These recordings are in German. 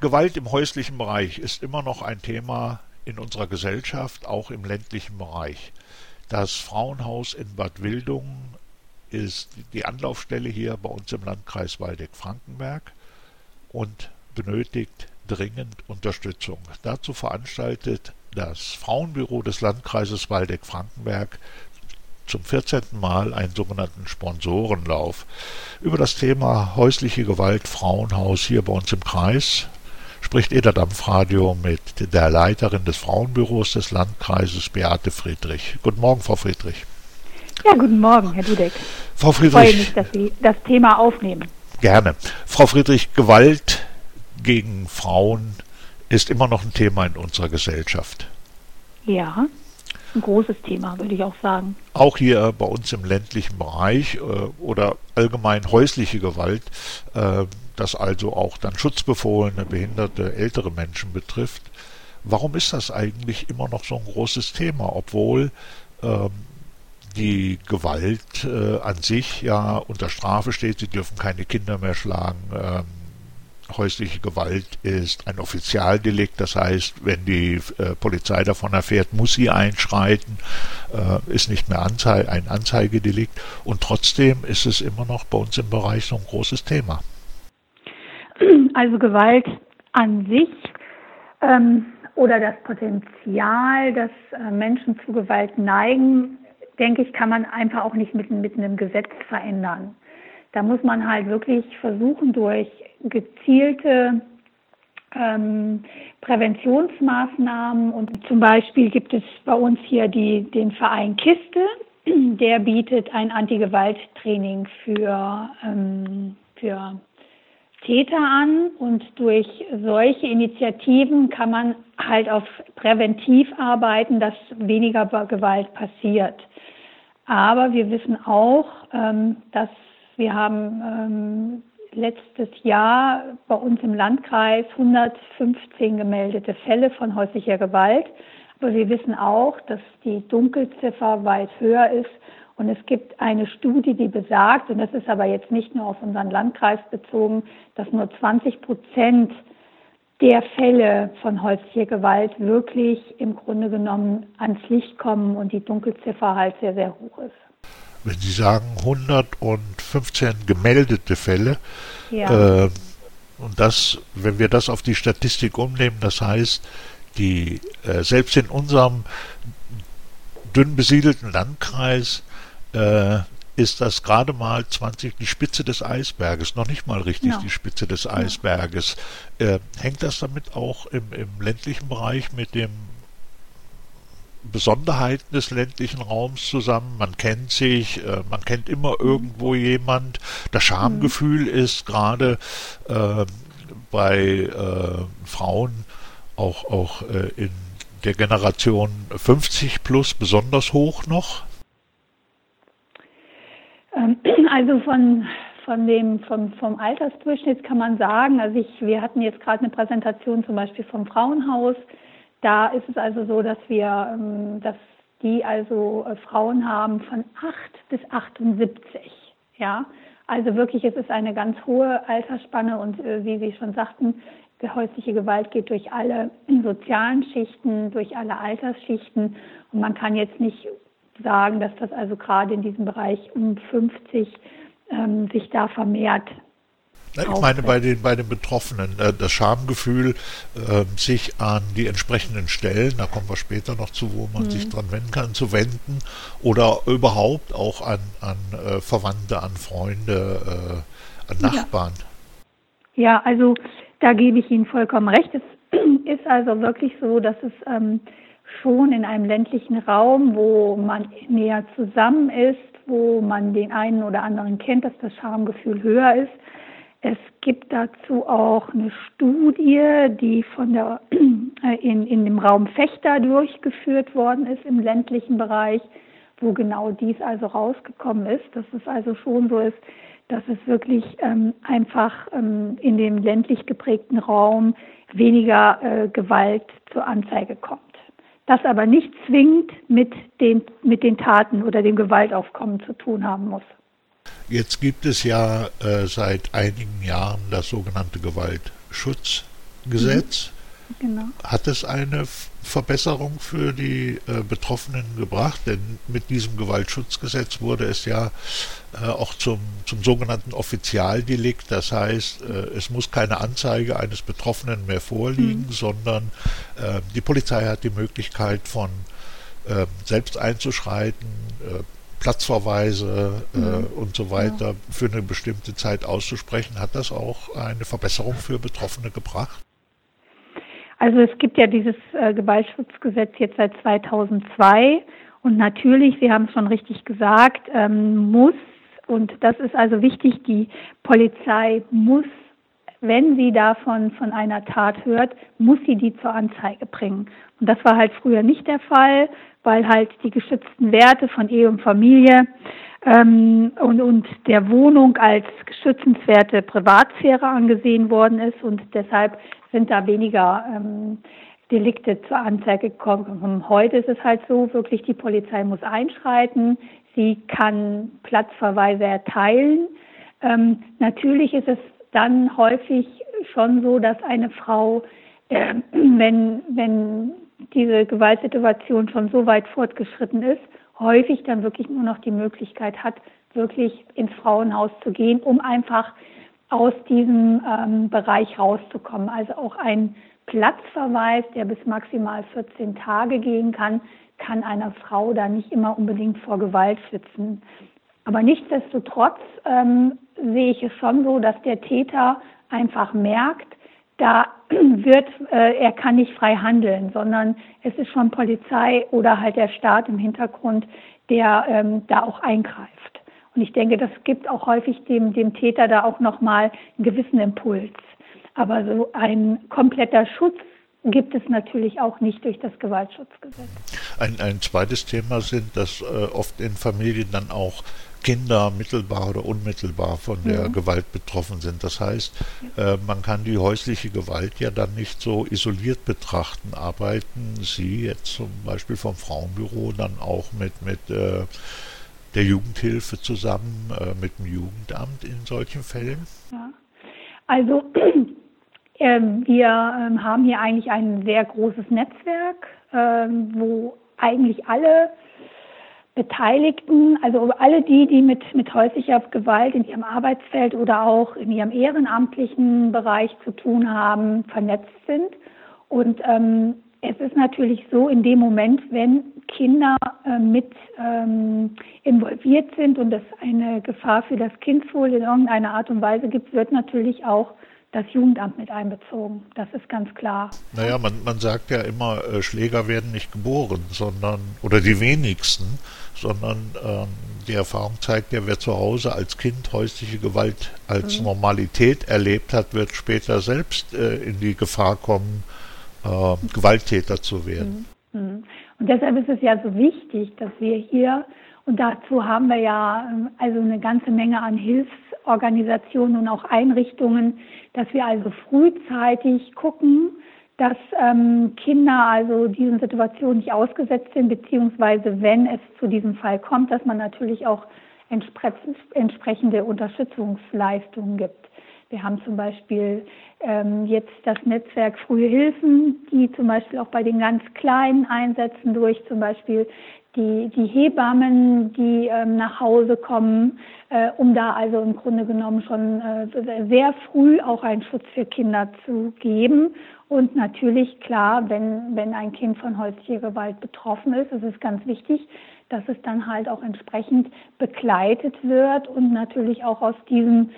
Gewalt im häuslichen Bereich ist immer noch ein Thema in unserer Gesellschaft, auch im ländlichen Bereich. Das Frauenhaus in Bad Wildungen ist die Anlaufstelle hier bei uns im Landkreis Waldeck-Frankenberg und benötigt dringend Unterstützung. Dazu veranstaltet das Frauenbüro des Landkreises Waldeck-Frankenberg zum 14. Mal einen sogenannten Sponsorenlauf über das Thema häusliche Gewalt Frauenhaus hier bei uns im Kreis spricht Eder Dampfradio mit der Leiterin des Frauenbüros des Landkreises Beate Friedrich. Guten Morgen, Frau Friedrich. Ja, guten Morgen, Herr Dudek. Frau Friedrich. Ich freue mich, dass Sie das Thema aufnehmen. Gerne. Frau Friedrich, Gewalt gegen Frauen ist immer noch ein Thema in unserer Gesellschaft. Ja, ein großes Thema, würde ich auch sagen. Auch hier bei uns im ländlichen Bereich äh, oder allgemein häusliche Gewalt, äh, das also auch dann schutzbefohlene, behinderte, ältere Menschen betrifft. Warum ist das eigentlich immer noch so ein großes Thema, obwohl ähm, die Gewalt äh, an sich ja unter Strafe steht, sie dürfen keine Kinder mehr schlagen, ähm, häusliche Gewalt ist ein Offizialdelikt, das heißt, wenn die äh, Polizei davon erfährt, muss sie einschreiten, äh, ist nicht mehr Anzei ein Anzeigedelikt und trotzdem ist es immer noch bei uns im Bereich so ein großes Thema. Also Gewalt an sich ähm, oder das Potenzial, dass äh, Menschen zu Gewalt neigen, denke ich, kann man einfach auch nicht mit, mit einem Gesetz verändern. Da muss man halt wirklich versuchen, durch gezielte ähm, Präventionsmaßnahmen und zum Beispiel gibt es bei uns hier die, den Verein Kiste, der bietet ein Anti-Gewalt-Training für, ähm, für Täter an und durch solche Initiativen kann man halt auf präventiv arbeiten, dass weniger Gewalt passiert. Aber wir wissen auch, ähm, dass wir haben ähm, letztes Jahr bei uns im Landkreis 115 gemeldete Fälle von häuslicher Gewalt. Aber wir wissen auch, dass die Dunkelziffer weit höher ist. Und es gibt eine Studie, die besagt, und das ist aber jetzt nicht nur auf unseren Landkreis bezogen, dass nur 20 Prozent der Fälle von häuslicher Gewalt wirklich im Grunde genommen ans Licht kommen und die Dunkelziffer halt sehr, sehr hoch ist wenn Sie sagen 115 gemeldete Fälle, ja. äh, und das, wenn wir das auf die Statistik umnehmen, das heißt, die äh, selbst in unserem dünn besiedelten Landkreis äh, ist das gerade mal 20 die Spitze des Eisberges, noch nicht mal richtig ja. die Spitze des Eisberges. Äh, hängt das damit auch im, im ländlichen Bereich mit dem Besonderheiten des ländlichen Raums zusammen. Man kennt sich, äh, man kennt immer irgendwo jemand. Das Schamgefühl mhm. ist gerade äh, bei äh, Frauen auch, auch äh, in der Generation 50 plus besonders hoch noch. Ähm, also von von dem vom, vom Altersdurchschnitt kann man sagen, also ich, wir hatten jetzt gerade eine Präsentation zum Beispiel vom Frauenhaus, da ist es also so, dass wir, ähm, dass die also äh, Frauen haben von 8 bis 78. Ja, also wirklich, es ist eine ganz hohe Altersspanne und äh, wie Sie schon sagten, häusliche Gewalt geht durch alle sozialen Schichten, durch alle Altersschichten und man kann jetzt nicht sagen, dass das also gerade in diesem Bereich um 50 ähm, sich da vermehrt ich meine bei den, bei den Betroffenen, äh, das Schamgefühl, äh, sich an die entsprechenden Stellen, da kommen wir später noch zu, wo man mhm. sich dran wenden kann, zu wenden oder überhaupt auch an, an äh, Verwandte, an Freunde, äh, an Nachbarn. Ja. ja. also da gebe ich Ihnen vollkommen recht. Es ist also wirklich so, dass es ähm, schon in einem ländlichen Raum, wo man näher zusammen ist, wo man den einen oder anderen kennt, dass das Schamgefühl höher ist es gibt dazu auch eine Studie, die von der, äh, in, in dem Raum Fechter durchgeführt worden ist im ländlichen Bereich, wo genau dies also rausgekommen ist, dass es also schon so ist, dass es wirklich ähm, einfach ähm, in dem ländlich geprägten Raum weniger äh, Gewalt zur Anzeige kommt. Das aber nicht zwingend mit den, mit den Taten oder dem Gewaltaufkommen zu tun haben muss. Jetzt gibt es ja äh, seit einigen Jahren das sogenannte Gewaltschutzgesetz. Mhm. Genau. Hat es eine Verbesserung für die äh, Betroffenen gebracht? Denn mit diesem Gewaltschutzgesetz wurde es ja äh, auch zum, zum sogenannten Offizialdelikt. Das heißt, äh, es muss keine Anzeige eines Betroffenen mehr vorliegen, mhm. sondern äh, die Polizei hat die Möglichkeit von ähm, selbst einzuschreiten, Platzverweise äh, mhm. und so weiter ja. für eine bestimmte Zeit auszusprechen. Hat das auch eine Verbesserung für Betroffene gebracht? Also es gibt ja dieses äh, Gewaltschutzgesetz jetzt seit 2002 und natürlich, Sie haben es schon richtig gesagt, ähm, muss, und das ist also wichtig, die Polizei muss, wenn sie davon von einer Tat hört, muss sie die zur Anzeige bringen. Und das war halt früher nicht der Fall, weil halt die geschützten Werte von Ehe und Familie ähm, und, und der Wohnung als geschützenswerte Privatsphäre angesehen worden ist und deshalb sind da weniger ähm, Delikte zur Anzeige gekommen. Heute ist es halt so, wirklich die Polizei muss einschreiten, sie kann Platzverweise erteilen. Ähm, natürlich ist es dann häufig schon so, dass eine Frau, äh, wenn, wenn diese Gewaltsituation schon so weit fortgeschritten ist, häufig dann wirklich nur noch die Möglichkeit hat, wirklich ins Frauenhaus zu gehen, um einfach aus diesem ähm, Bereich rauszukommen. Also auch ein Platzverweis, der bis maximal 14 Tage gehen kann, kann einer Frau da nicht immer unbedingt vor Gewalt schützen. Aber nichtsdestotrotz ähm, sehe ich es schon so, dass der Täter einfach merkt, da wird, äh, er kann nicht frei handeln, sondern es ist schon Polizei oder halt der Staat im Hintergrund, der ähm, da auch eingreift. Und ich denke, das gibt auch häufig dem, dem Täter da auch nochmal einen gewissen Impuls. Aber so ein kompletter Schutz gibt es natürlich auch nicht durch das Gewaltschutzgesetz. Ein, ein zweites Thema sind, dass äh, oft in Familien dann auch Kinder mittelbar oder unmittelbar von der ja. Gewalt betroffen sind. Das heißt, äh, man kann die häusliche Gewalt ja dann nicht so isoliert betrachten. Arbeiten Sie jetzt zum Beispiel vom Frauenbüro dann auch mit, mit äh, der Jugendhilfe zusammen, äh, mit dem Jugendamt in solchen Fällen? Ja. Also ähm, wir ähm, haben hier eigentlich ein sehr großes Netzwerk, ähm, wo eigentlich alle Beteiligten, also alle die, die mit, mit häuslicher Gewalt in ihrem Arbeitsfeld oder auch in ihrem ehrenamtlichen Bereich zu tun haben, vernetzt sind. Und ähm, es ist natürlich so, in dem Moment, wenn Kinder äh, mit ähm, involviert sind und es eine Gefahr für das Kindswohl in irgendeiner Art und Weise gibt, wird natürlich auch das Jugendamt mit einbezogen. Das ist ganz klar. Naja, man, man sagt ja immer, äh, Schläger werden nicht geboren, sondern, oder die wenigsten, sondern ähm, die Erfahrung zeigt ja, wer zu Hause als Kind häusliche Gewalt als mhm. Normalität erlebt hat, wird später selbst äh, in die Gefahr kommen, äh, Gewalttäter zu werden. Mhm. mhm. Und deshalb ist es ja so wichtig, dass wir hier, und dazu haben wir ja ähm, also eine ganze Menge an Hilfsorganisationen und auch Einrichtungen, dass wir also frühzeitig gucken, dass ähm, Kinder also diesen Situationen nicht ausgesetzt sind, beziehungsweise wenn es zu diesem Fall kommt, dass man natürlich auch entsprechende Unterstützungsleistungen gibt. Wir haben zum Beispiel ähm, jetzt das Netzwerk Frühe Hilfen, die zum Beispiel auch bei den ganz Kleinen einsetzen durch zum Beispiel die, die Hebammen, die ähm, nach Hause kommen, äh, um da also im Grunde genommen schon äh, sehr früh auch einen Schutz für Kinder zu geben. Und natürlich, klar, wenn, wenn ein Kind von häuslicher Gewalt betroffen ist, ist es ganz wichtig, dass es dann halt auch entsprechend begleitet wird und natürlich auch aus diesem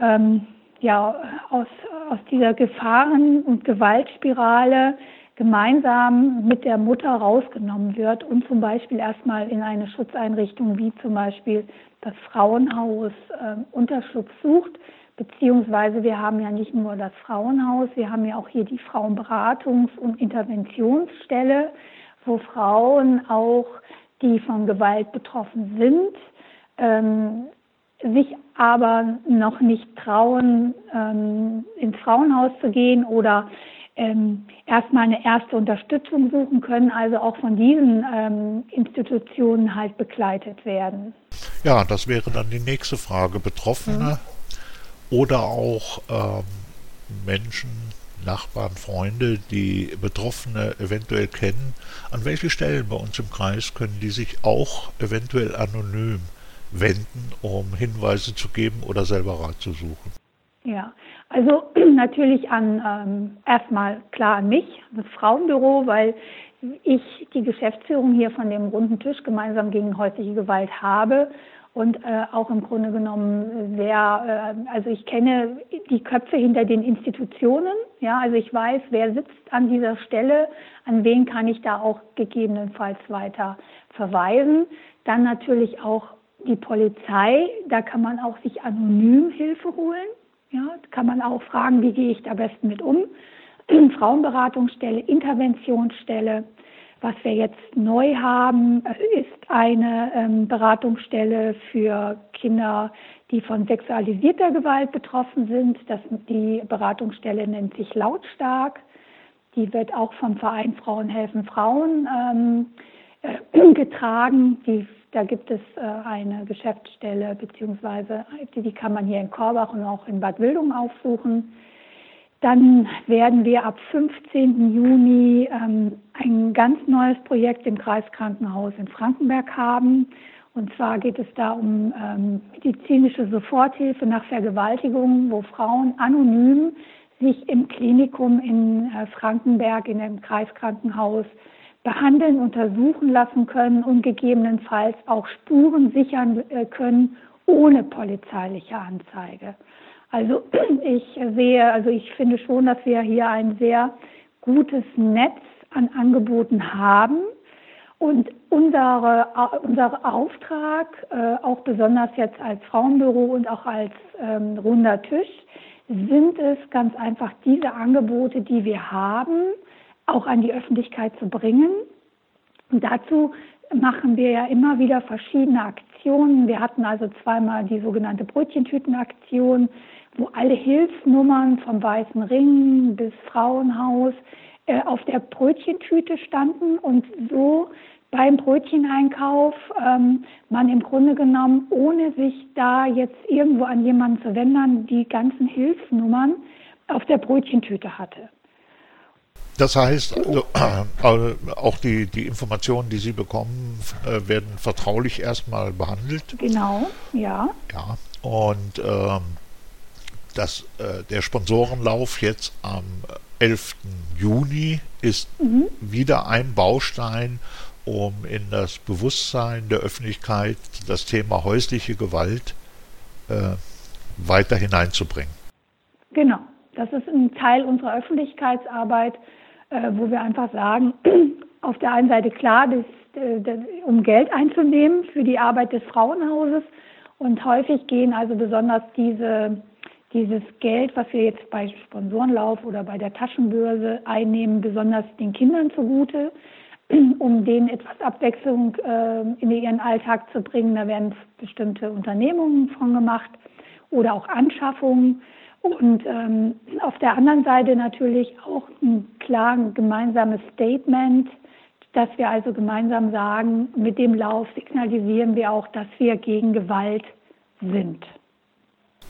ähm, ja, aus, aus dieser Gefahren- und Gewaltspirale gemeinsam mit der Mutter rausgenommen wird und zum Beispiel erstmal in eine Schutzeinrichtung wie zum Beispiel das Frauenhaus äh, Unterschutz sucht. Beziehungsweise wir haben ja nicht nur das Frauenhaus, wir haben ja auch hier die Frauenberatungs- und Interventionsstelle, wo Frauen auch, die von Gewalt betroffen sind, ähm, sich aber noch nicht trauen, ähm, ins Frauenhaus zu gehen oder ähm, erstmal eine erste Unterstützung suchen können, also auch von diesen ähm, Institutionen halt begleitet werden. Ja, das wäre dann die nächste Frage. Betroffene mhm. oder auch ähm, Menschen, Nachbarn, Freunde, die Betroffene eventuell kennen, an welche Stellen bei uns im Kreis können die sich auch eventuell anonym wenden, um Hinweise zu geben oder selber Rat zu suchen? Ja, also natürlich an ähm, erstmal klar an mich, das Frauenbüro, weil ich die Geschäftsführung hier von dem runden Tisch gemeinsam gegen häusliche Gewalt habe und äh, auch im Grunde genommen sehr, äh, also ich kenne die Köpfe hinter den Institutionen, ja, also ich weiß, wer sitzt an dieser Stelle, an wen kann ich da auch gegebenenfalls weiter verweisen. Dann natürlich auch die Polizei, da kann man auch sich anonym Hilfe holen. Ja, kann man auch fragen, wie gehe ich da besten mit um. Frauenberatungsstelle, Interventionsstelle. Was wir jetzt neu haben, äh, ist eine ähm, Beratungsstelle für Kinder, die von sexualisierter Gewalt betroffen sind. Das, die Beratungsstelle nennt sich Lautstark. Die wird auch vom Verein Frauen helfen Frauen ähm, äh, getragen. Die, da gibt es äh, eine Geschäftsstelle, beziehungsweise die, die kann man hier in Korbach und auch in Bad Wildung aufsuchen. Dann werden wir ab 15. Juni ähm, ein ganz neues Projekt im Kreiskrankenhaus in Frankenberg haben. Und zwar geht es da um ähm, medizinische Soforthilfe nach Vergewaltigung, wo Frauen anonym sich im Klinikum in äh, Frankenberg in dem Kreiskrankenhaus behandeln, untersuchen lassen können und gegebenenfalls auch Spuren sichern äh, können ohne polizeiliche Anzeige. Also ich sehe, also ich finde schon, dass wir hier ein sehr gutes Netz an Angeboten haben. Und unsere, unser Auftrag, äh, auch besonders jetzt als Frauenbüro und auch als ähm, runder Tisch, sind es ganz einfach diese Angebote, die wir haben, auch an die Öffentlichkeit zu bringen. Und dazu machen wir ja immer wieder verschiedene Aktionen. Wir hatten also zweimal die sogenannte Brötchentütenaktion, wo alle Hilfsnummern vom Weißen Ring bis Frauenhaus äh, auf der Brötchentüte standen und so beim Brötcheneinkauf ähm, man im Grunde genommen, ohne sich da jetzt irgendwo an jemanden zu wenden, die ganzen Hilfsnummern auf der Brötchentüte hatte. Das heißt, also, äh, auch die, die Informationen, die Sie bekommen, äh, werden vertraulich erstmal behandelt. Genau, ja. Ja, und ähm, das, äh, der Sponsorenlauf jetzt am 11. Juni ist mhm. wieder ein Baustein, um in das Bewusstsein der Öffentlichkeit das Thema häusliche Gewalt äh, weiter hineinzubringen. Genau, das ist ein Teil unserer Öffentlichkeitsarbeit, wo wir einfach sagen, auf der einen Seite klar, das, äh, das, um Geld einzunehmen für die Arbeit des Frauenhauses und häufig gehen also besonders diese dieses Geld, was wir jetzt bei Sponsorenlauf oder bei der Taschenbörse einnehmen, besonders den Kindern zugute, um denen etwas Abwechslung äh, in ihren Alltag zu bringen. Da werden bestimmte Unternehmungen von gemacht oder auch Anschaffungen. Und ähm, auf der anderen Seite natürlich auch ein klar gemeinsames Statement, dass wir also gemeinsam sagen, mit dem Lauf signalisieren wir auch, dass wir gegen Gewalt sind.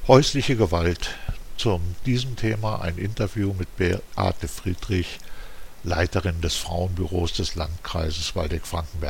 Häusliche Gewalt. Zu diesem Thema ein Interview mit Beate Friedrich, Leiterin des Frauenbüros des Landkreises Waldeck-Frankenberg.